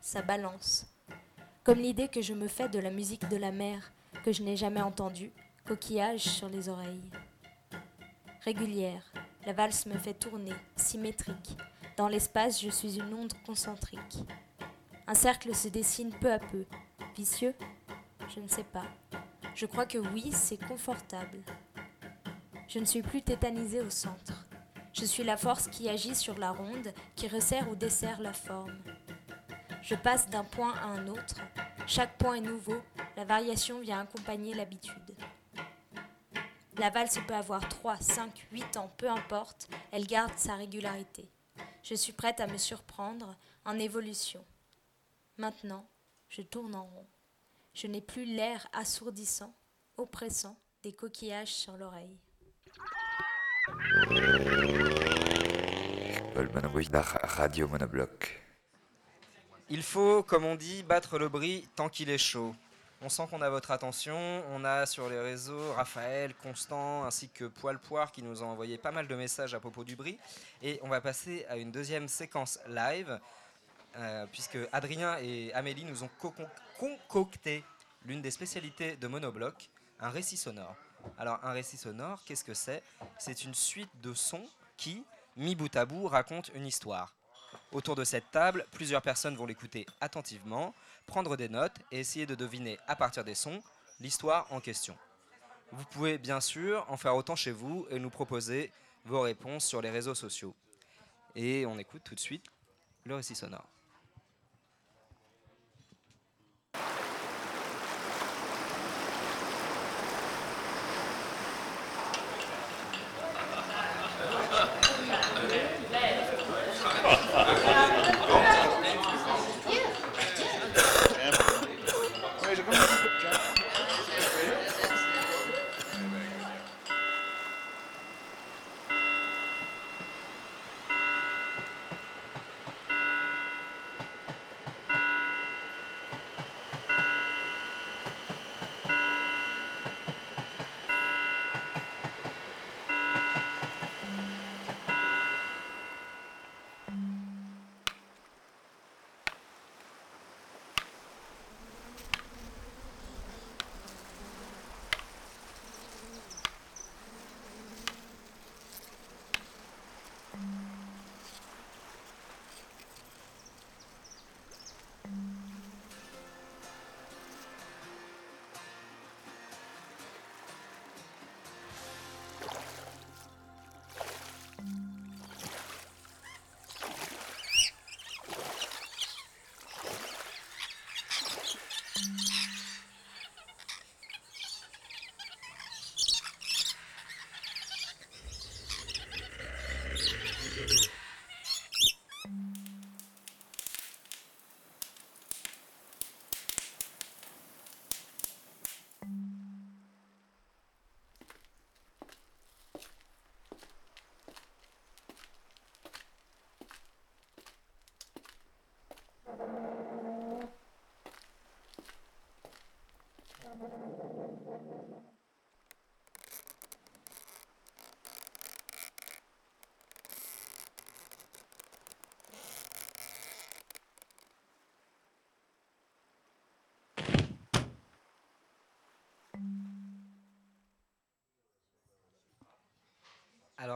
ça balance. Comme l'idée que je me fais de la musique de la mer, que je n'ai jamais entendue, coquillage sur les oreilles. Régulière, la valse me fait tourner, symétrique. Dans l'espace, je suis une onde concentrique. Un cercle se dessine peu à peu. Vicieux? Je ne sais pas. Je crois que oui, c'est confortable. Je ne suis plus tétanisée au centre. Je suis la force qui agit sur la ronde, qui resserre ou dessert la forme. Je passe d'un point à un autre. Chaque point est nouveau. La variation vient accompagner l'habitude. La valse peut avoir 3, 5, 8 ans, peu importe, elle garde sa régularité. Je suis prête à me surprendre en évolution. Maintenant, je tourne en rond. Je n'ai plus l'air assourdissant, oppressant des coquillages sur l'oreille. Radio Monobloc. Il faut, comme on dit, battre le bris tant qu'il est chaud. On sent qu'on a votre attention. On a sur les réseaux Raphaël, Constant ainsi que Poil Poire qui nous ont envoyé pas mal de messages à propos du bris. Et on va passer à une deuxième séquence live euh, puisque Adrien et Amélie nous ont concocté l'une des spécialités de Monobloc, un récit sonore. Alors un récit sonore, qu'est-ce que c'est? C'est une suite de sons qui, mis bout à bout, racontent une histoire. Autour de cette table, plusieurs personnes vont l'écouter attentivement prendre des notes et essayer de deviner à partir des sons l'histoire en question. Vous pouvez bien sûr en faire autant chez vous et nous proposer vos réponses sur les réseaux sociaux. Et on écoute tout de suite le récit sonore.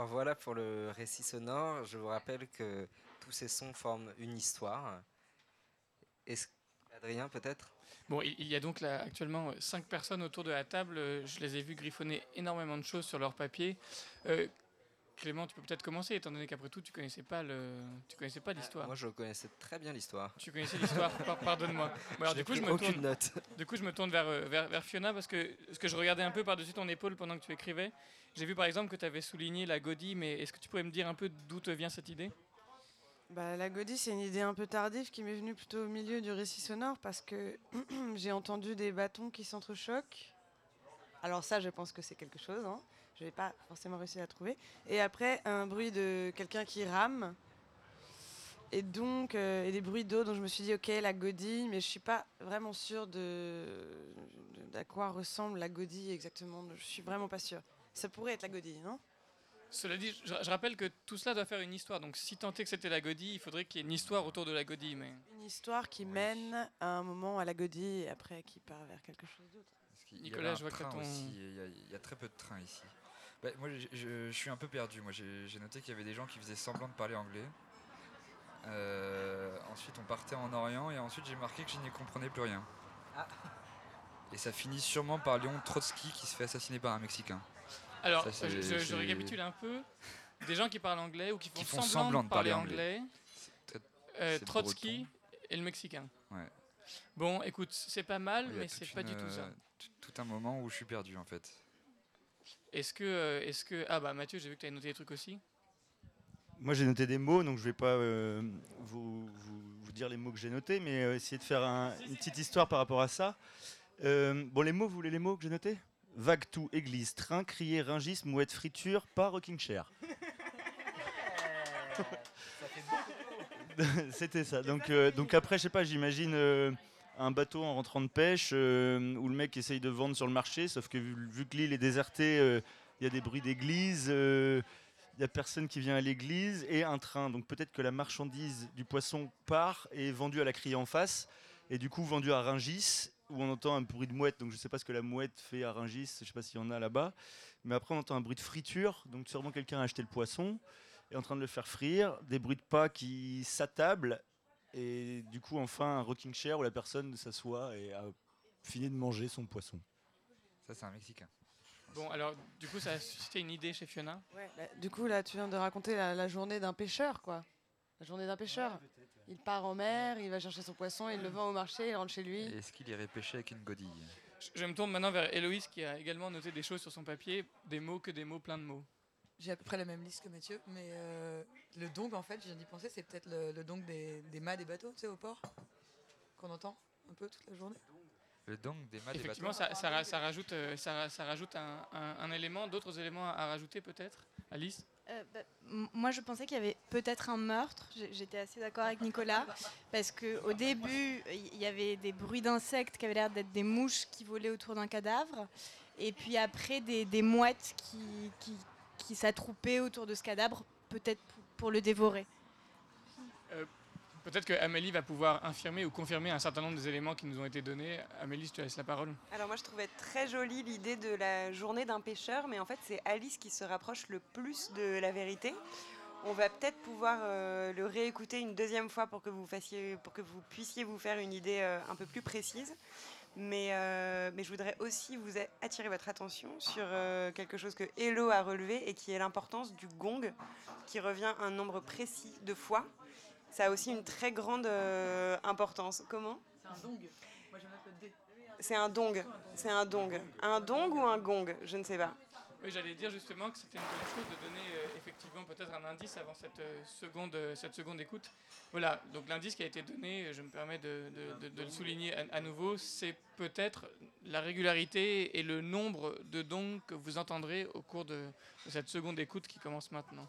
Alors voilà pour le récit sonore. Je vous rappelle que tous ces sons forment une histoire. Adrien peut-être? Bon, il y a donc là actuellement cinq personnes autour de la table. Je les ai vus griffonner énormément de choses sur leur papier. Euh, Clément, tu peux peut-être commencer, étant donné qu'après tout, tu connaissais pas le, tu connaissais pas l'histoire. moi, je connaissais très bien l'histoire. Tu connaissais l'histoire, pardonne-moi. du coup, je me aucune note. Du coup, je me tourne vers, euh, vers, vers, Fiona parce que ce que je regardais un peu par-dessus ton épaule pendant que tu écrivais, j'ai vu par exemple que tu avais souligné la godie, mais est-ce que tu pourrais me dire un peu d'où te vient cette idée? Bah, la godie, c'est une idée un peu tardive qui m'est venue plutôt au milieu du récit sonore parce que j'ai entendu des bâtons qui s'entrechoquent. Alors ça, je pense que c'est quelque chose. Hein. Je n'ai pas forcément réussi à trouver. Et après, un bruit de quelqu'un qui rame. Et donc, euh, et des bruits d'eau dont je me suis dit, ok, la godille, mais je suis pas vraiment sûre de, d'à quoi ressemble la godille exactement. Je suis vraiment pas sûre. Ça pourrait être la godille, non? Cela dit, je, je rappelle que tout cela doit faire une histoire. Donc, si tant est que c'était la godille, il faudrait qu'il y ait une histoire autour de la godille. Mais Une histoire qui mène à un moment à la godille et après qui part vers quelque chose d'autre. Nicolas, je vois que ton- aussi, et Il y, a- il y a très peu de trains ici. Bah, moi, je, je- je suis un peu perdu. Moi, j'ai noté qu'il y avait des gens qui faisaient semblant de parler anglais. Euh, ensuite, on partait en Orient et ensuite, j'ai marqué que je n'y comprenais plus rien. Ah. Et ça finit sûrement par Léon Trotsky qui se fait assassiner par un Mexicain. alors, Ça, je, récapitule un peu. Des gens qui parlent anglais ou qui font, Qui font semblant, semblant de parler anglais. anglais. très- Euh, Trotsky et le Mexicain. Ouais. Bon, écoute, c'est pas mal, mais c'est pas du tout ça. euh, Tout un moment où je suis perdu en fait. Est-ce que, euh, est-ce que, ah bah Mathieu, j'ai vu que tu avais noté des trucs aussi. Moi j'ai noté des mots, donc je vais pas euh, vous, vous- vous dire les mots que j'ai notés, mais euh, essayer de faire un- une petite histoire par rapport à ça. Euh, bon, les mots, vous voulez les mots que j'ai notés? Vague tout, église, train, crier, ringis, mouette, friture, pas rocking chair. C'était ça. Donc, euh, donc après, je sais pas, j'imagine euh, un bateau en rentrant de pêche euh, où le mec essaye de vendre sur le marché, sauf que vu, que l'île est désertée, euh, il y a des bruits d'église, euh, il y a personne qui vient à l'église et un train. Donc peut-être que la marchandise du poisson part et est vendue à la criée en face et du coup vendue à Ringis où on entend un bruit de mouette. Donc je sais pas ce que la mouette fait à Ringis, je sais pas s'il y en a là-bas. Mais après on entend un bruit de friture, donc sûrement quelqu'un a acheté le poisson est en train de le faire frire, des bruits de pas qui s'attablent, et du coup, enfin, un rocking chair où la personne s'assoit et a fini de manger son poisson. Ça, c'est un Mexicain. Bon, alors, du coup, ça a suscité une idée chez Fiona? Ouais, bah, du coup, là, tu viens de raconter la, la journée d'un pêcheur, quoi. La journée d'un pêcheur. il part en mer, il va chercher son poisson, il le vend au marché, il rentre chez lui. Est-ce qu'il irait pêcher avec une godille? Je- Je me tourne maintenant vers Héloïse qui a également noté des choses sur son papier, des mots que des mots, plein de mots. J'ai à peu près la même liste que Mathieu, mais euh, le dong, en fait, je viens d'y penser, c'est peut-être le, le dong des, des mâts des bateaux, tu sais, au port, qu'on entend un peu toute la journée. Le dong des mâts des Effectivement, bateaux ça, ça ra- ça rajoute, euh, ça, ra- ça rajoute un, un- un élément, d'autres éléments à, à rajouter peut-être Alice Euh, bah, moi, je pensais qu'il y avait peut-être un meurtre. J'étais assez d'accord avec Nicolas. Parce qu'au début, il y avait des bruits d'insectes qui avaient l'air d'être des mouches qui volaient autour d'un cadavre. Et puis après, des, des mouettes qui, qui, qui s'attroupaient autour de ce cadavre, peut-être pour, le dévorer. Peut-être que Amélie va pouvoir infirmer ou confirmer un certain nombre des éléments qui nous ont été donnés. Amélie, je te laisse la parole. Alors moi je trouvais très jolie l'idée de la journée d'un pêcheur, mais en fait c'est Alice qui se rapproche le plus de la vérité. On va peut-être pouvoir euh, le réécouter une deuxième fois pour que vous fassiez, pour que vous puissiez vous faire une idée euh, un peu plus précise. Mais, euh, mais je voudrais aussi vous attirer votre attention sur euh, quelque chose que Hello a relevé et qui est l'importance du gong, qui revient un nombre précis de fois. Ça a aussi une très grande euh, importance. Comment? C'est un dong. Moi, j'aime le D. c'est un dong. C'est un dong. Un dong ou un gong? Je ne sais pas. Oui, j'allais dire justement que c'était une bonne chose de donner euh, effectivement peut-être un indice avant cette, euh, seconde, euh, cette seconde écoute. Voilà, donc l'indice qui a été donné, je me permets de, le souligner à, à nouveau, c'est peut-être la régularité et le nombre de dons que vous entendrez au cours de cette seconde écoute qui commence maintenant.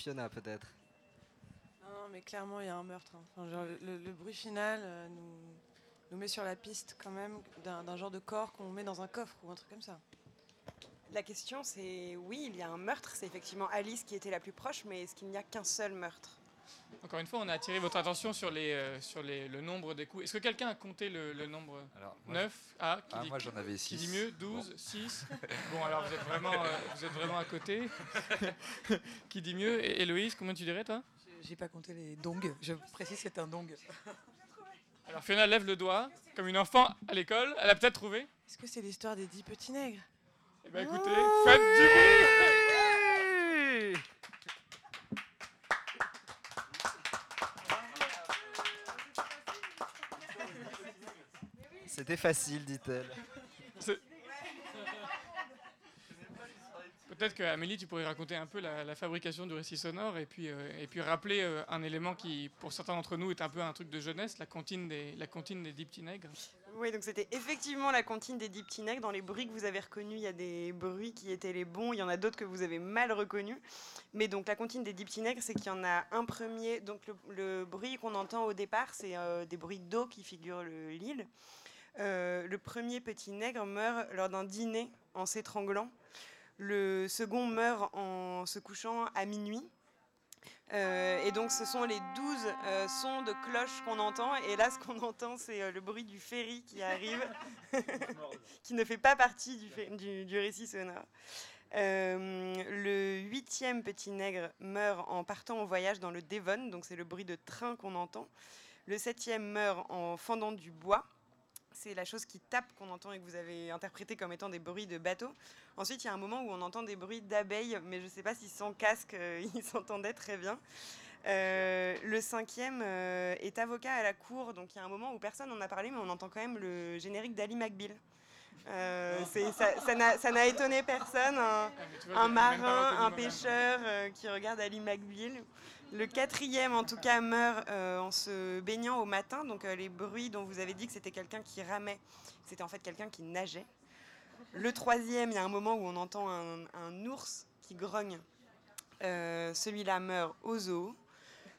Fiona peut-être. Non, non, mais clairement, il y a un meurtre. hein. Enfin, genre, le, le bruit final euh, nous, nous met sur la piste quand même d'un d'un genre de corps qu'on met dans un coffre ou un truc comme ça. La question, c'est oui, il y a un meurtre. C'est effectivement Alice qui était la plus proche, mais est-ce qu'il n'y a qu'un seul meurtre? Encore une fois, on a attiré votre attention sur, les, euh, sur les, le nombre des coups. Est-ce que quelqu'un a compté le, le nombre Alors, moi, 9 Ah, qui Ah, dit, moi j'en avais qui 6. dit mieux? 12, 6 Bon, alors vous êtes vraiment, euh, vous êtes vraiment à côté. qui dit mieux? Et Héloïse, combien tu dirais toi? J'ai- pas compté les dongs. Je précise, c'est un dong. Alors Fiona lève le doigt, comme une enfant à l'école. Elle a peut-être trouvé. Est-ce que c'est l'histoire des dix petits nègres? Eh bien écoutez, faites du bruit C'était facile, dit-elle. Peut-être que Amélie, tu pourrais raconter un peu la, la fabrication du récit sonore et puis, euh, et puis rappeler euh, un élément qui, pour certains d'entre nous, est un peu un truc de jeunesse, la comptine des, la comptine des dix petits nègres. Oui, donc c'était effectivement la comptine des dix petits nègres. Dans les bruits que vous avez reconnus, il y a des bruits qui étaient les bons, il y en a d'autres que vous avez mal reconnus. Mais donc la comptine des dix petits nègres, c'est qu'il y en a un premier. Donc le, le bruit qu'on entend au départ, c'est euh, des bruits d'eau qui figurent le- l'île. Euh, le premier petit nègre meurt lors d'un dîner en s'étranglant. Le second meurt en se couchant à minuit. Euh, et donc ce sont les 12 euh, sons de cloche qu'on entend. Et là, ce qu'on entend, c'est euh, le bruit du ferry qui arrive, qui ne fait pas partie du, du- récit sonore. Le huitième petit nègre meurt en partant en voyage dans le Devon, donc c'est le bruit de train qu'on entend. Le septième meurt en fendant du bois. C'est la chose qui tape qu'on entend et que vous avez interprété comme étant des bruits de bateau. Ensuite, il y a un moment où on entend des bruits d'abeilles, mais je ne sais pas si sans casque, euh, ils s'entendaient très bien. Euh, le cinquième euh, est avocat à la cour, donc il y a un moment où personne n'en a parlé, mais on entend quand même le générique d'Ali McBeal. Euh, c'est- ça n'a étonné personne. Un, Ah, un marin, un pêcheur qui regarde Ali McBeal. Le quatrième, en tout cas, meurt euh, en se baignant au matin. Donc euh, les bruits dont vous avez dit que c'était quelqu'un qui ramait, c'était en fait quelqu'un qui nageait. Le troisième, il y a un moment où on entend un, ours qui grogne. Euh, Celui-là meurt au zoo.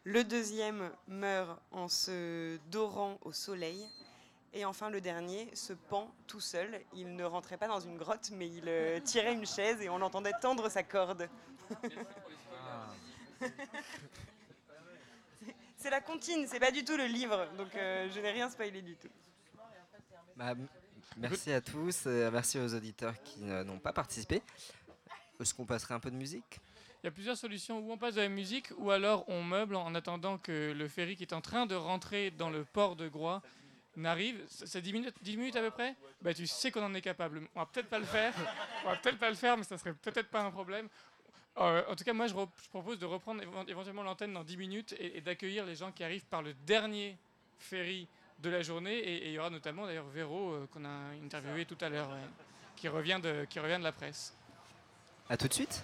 Le deuxième meurt en se dorant au soleil. Et enfin, le dernier se pend tout seul. Il ne rentrait pas dans une grotte, mais il tirait une chaise et on l'entendait tendre sa corde. C'est la comptine, c'est pas du tout le livre, donc euh, je n'ai rien spoilé du tout. Bah, merci à tous, et merci aux auditeurs qui euh, n'ont pas participé. Est-ce qu'on passerait un peu de musique? Il y a plusieurs solutions. Ou on passe de la musique, ou alors on meuble en attendant que le ferry qui est en train de rentrer dans le port de Groix n'arrive. C'est c'est 10 minutes, 10 minutes à peu près? Bah, Tu sais qu'on en est capable. On va peut-être pas le faire. On va peut-être pas le faire, mais ça serait peut-être pas un problème. Euh, en tout cas, moi, je, re- je propose de reprendre évent- éventuellement l'antenne dans 10 minutes et, et d'accueillir les gens qui arrivent par le dernier ferry de la journée. Et et il y aura notamment d'ailleurs Véro, euh, qu'on a interviewé tout à l'heure, ouais, qui, revient de, qui revient de la presse. À tout de suite